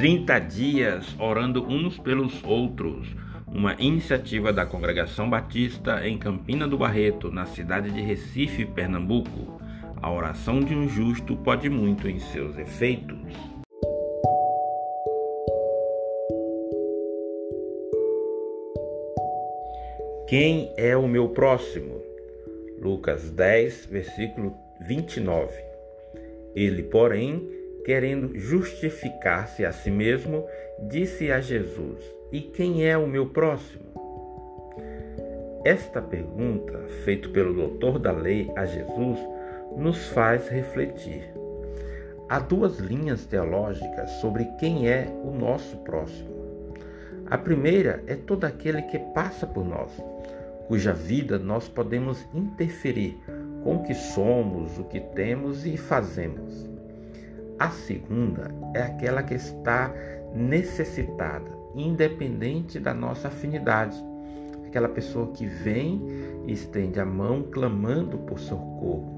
30 dias orando uns pelos outros. Uma iniciativa da Congregação Batista em Campina do Barreto, na cidade de Recife, Pernambuco. A oração de um justo pode muito em seus efeitos. Quem é o meu próximo? Lucas 10, versículo 29. Ele, porém, querendo justificar-se a si mesmo, disse a Jesus: E quem é o meu próximo? Esta pergunta, feita pelo doutor da lei a Jesus, nos faz refletir. Há duas linhas teológicas sobre quem é o nosso próximo. A primeira é todo aquele que passa por nós, cuja vida nós podemos interferir com o que somos, o que temos e fazemos. A segunda é aquela que está necessitada, independente da nossa afinidade. Aquela pessoa que vem e estende a mão clamando por socorro.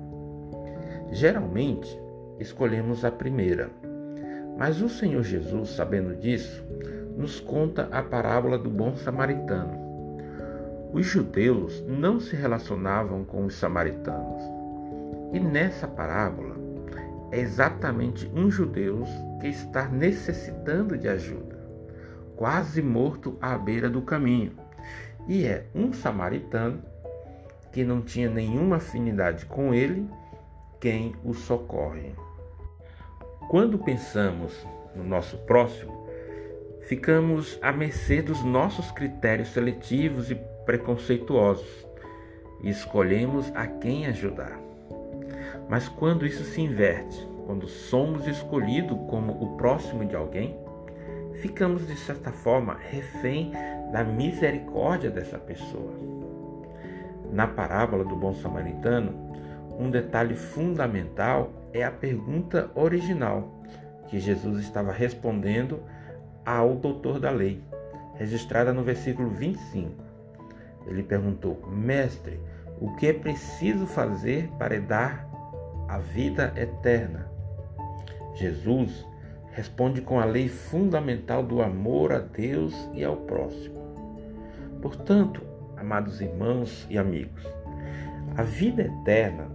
Geralmente, escolhemos a primeira. Mas o Senhor Jesus, sabendo disso, nos conta a parábola do bom samaritano. Os judeus não se relacionavam com os samaritanos. E nessa parábola, é exatamente um judeu que está necessitando de ajuda, quase morto à beira do caminho, e é um samaritano que não tinha nenhuma afinidade com ele quem o socorre. Quando pensamos no nosso próximo, ficamos à mercê dos nossos critérios seletivos e preconceituosos e escolhemos a quem ajudar. Mas quando isso se inverte, quando somos escolhidos como o próximo de alguém, ficamos de certa forma refém da misericórdia dessa pessoa. Na parábola do bom samaritano, um detalhe fundamental é a pergunta original que Jesus estava respondendo ao doutor da lei, registrada no versículo 25. Ele perguntou: Mestre, o que é preciso fazer para dar a vida eterna. Jesus responde com a lei fundamental do amor a Deus e ao próximo. Portanto, amados irmãos e amigos, a vida eterna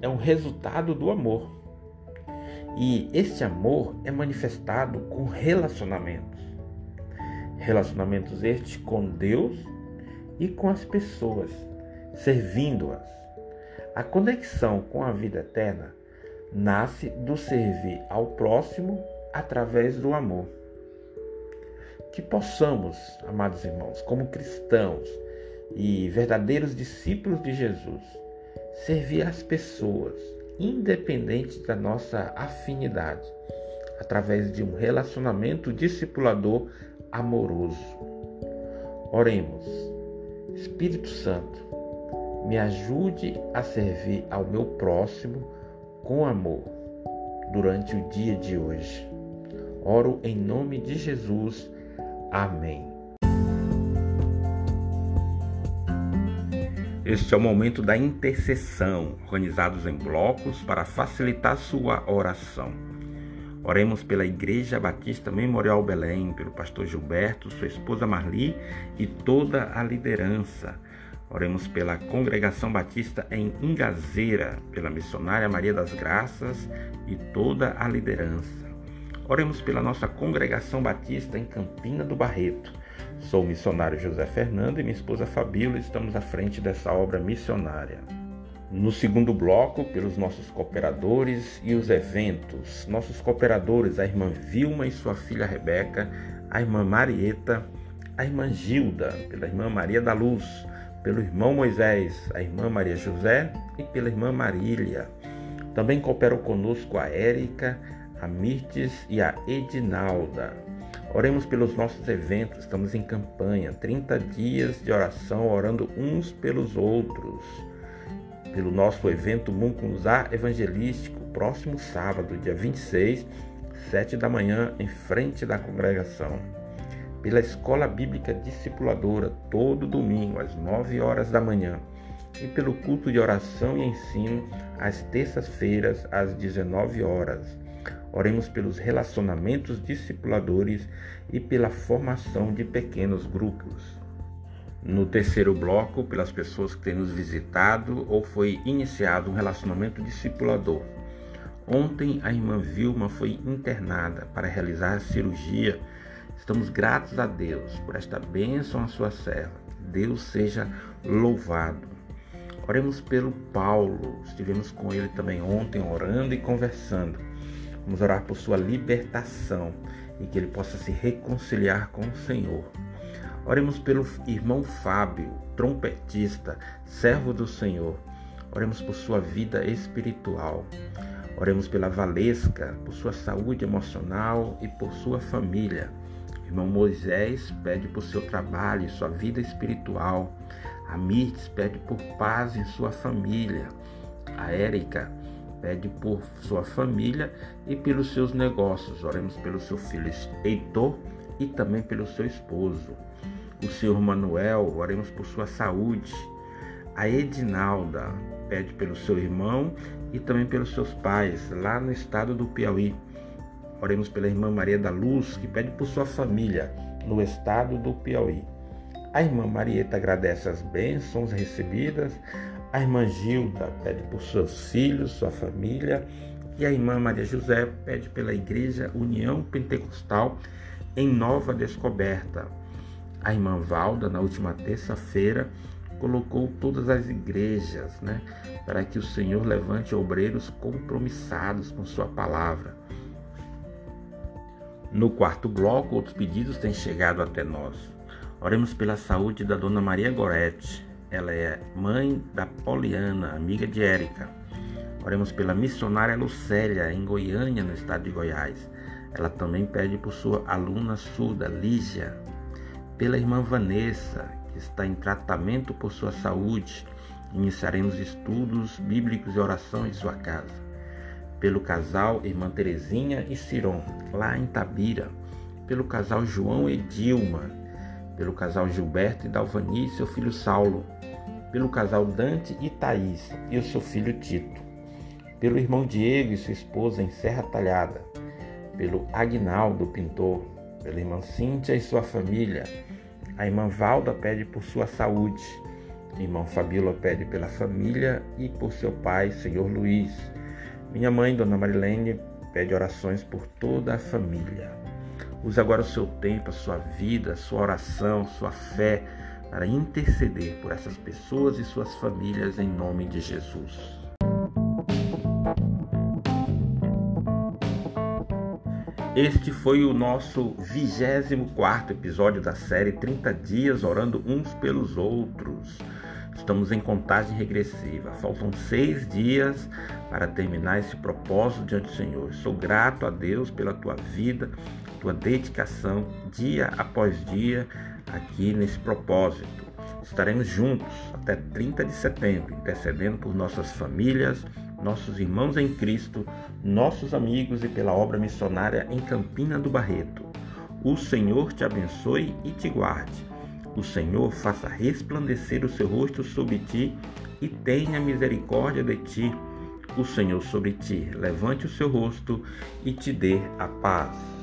é um resultado do amor. E este amor é manifestado com relacionamentos. Relacionamentos estes com Deus e com as pessoas, servindo-as a conexão com a vida eterna nasce do servir ao próximo através do amor. Que possamos, amados irmãos, como cristãos e verdadeiros discípulos de Jesus, servir as pessoas, independente da nossa afinidade, através de um relacionamento discipulador amoroso. Oremos. Espírito Santo, me ajude a servir ao meu próximo com amor durante o dia de hoje. Oro em nome de Jesus. Amém. Este é o momento da intercessão, organizados em blocos para facilitar sua oração. Oremos pela Igreja Batista Memorial Belém, pelo pastor Gilberto, sua esposa Marli e toda a liderança Oremos pela Congregação Batista em Ingazeira, pela missionária Maria das Graças e toda a liderança. Oremos pela nossa Congregação Batista em Campina do Barreto. Sou o missionário José Fernando e minha esposa Fabíola estamos à frente dessa obra missionária. No segundo bloco, pelos nossos cooperadores e os eventos. Nossos cooperadores, a irmã Vilma e sua filha Rebeca, a irmã Marieta, a irmã Gilda, pela irmã Maria da Luz, pelo irmão Moisés, a irmã Maria José e pela irmã Marília. Também cooperam conosco a Érica, a Mirtes e a Edinalda. Oremos pelos nossos eventos, estamos em campanha, 30 dias de oração, orando uns pelos outros. Pelo nosso evento Muncunzá Evangelístico, próximo sábado, dia 26, 7 da manhã, em frente da congregação pela Escola Bíblica Discipuladora, todo domingo, às 9 horas da manhã, e pelo culto de oração e ensino, às terças-feiras, às 19 horas. Oremos pelos relacionamentos discipuladores e pela formação de pequenos grupos. No terceiro bloco, pelas pessoas que têm nos visitado ou foi iniciado um relacionamento discipulador. Ontem a irmã Vilma foi internada para realizar a cirurgia. Estamos gratos a Deus por esta bênção à sua serva. Deus seja louvado. Oremos pelo Paulo. Estivemos com ele também ontem orando e conversando. Vamos orar por sua libertação e que ele possa se reconciliar com o Senhor. Oremos pelo irmão Fábio, trompetista, servo do Senhor. Oremos por sua vida espiritual. Oremos pela Valesca, por sua saúde emocional e por sua família. Irmão Moisés pede por seu trabalho e sua vida espiritual. A Mirtes pede por paz em sua família. A Érica pede por sua família e pelos seus negócios. Oremos pelo seu filho Heitor e também pelo seu esposo. O senhor Manuel, oremos por sua saúde. A Edinalda pede pelo seu irmão e também pelos seus pais, lá no estado do Piauí. Oremos pela irmã Maria da Luz, que pede por sua família, no estado do Piauí. A irmã Marieta agradece as bênçãos recebidas a irmã Gilda pede por seus filhos, sua família. E a irmã Maria José pede pela Igreja União Pentecostal em Nova Descoberta. A irmã Valda, na última terça-feira, colocou todas as igrejas, né, para que o Senhor levante obreiros compromissados com Sua palavra. No quarto bloco, outros pedidos têm chegado até nós. Oremos pela saúde da Dona Maria Gorete, ela é mãe da Poliana, amiga de Érica. Oremos pela missionária Lucélia, em Goiânia, no estado de Goiás. Ela também pede por sua aluna surda, Lígia. Pela irmã Vanessa, que está em tratamento por sua saúde. Iniciaremos estudos bíblicos e oração em sua casa. Pelo casal Irmã Terezinha e Ciron, lá em Tabira. Pelo casal João e Dilma, pelo casal Gilberto e Dalvani e seu filho Saulo, pelo casal Dante e Thaís e o seu filho Tito, pelo irmão Diego e sua esposa em Serra Talhada, pelo Agnaldo pintor, pela irmã Cíntia e sua família. A irmã Valda pede por sua saúde. A irmã Fabíola pede pela família e por seu pai, Senhor Luiz. Minha mãe, Dona Marilene, pede orações por toda a família. Use agora o seu tempo, a sua vida, a sua oração, sua fé para interceder por essas pessoas e suas famílias em nome de Jesus. Este foi o nosso 24 episódio da série 30 Dias Orando Uns pelos Outros. Estamos em contagem regressiva. Faltam seis dias para terminar esse propósito diante do Senhor. Sou grato a Deus pela tua vida, tua dedicação, dia após dia, aqui nesse propósito. Estaremos juntos até 30 de setembro, intercedendo por nossas famílias, nossos irmãos em Cristo, nossos amigos e pela obra missionária em Campina do Barreto. O Senhor te abençoe e te guarde. O Senhor faça resplandecer o seu rosto sobre ti e tenha misericórdia de ti. O Senhor sobre ti levante o seu rosto e te dê a paz.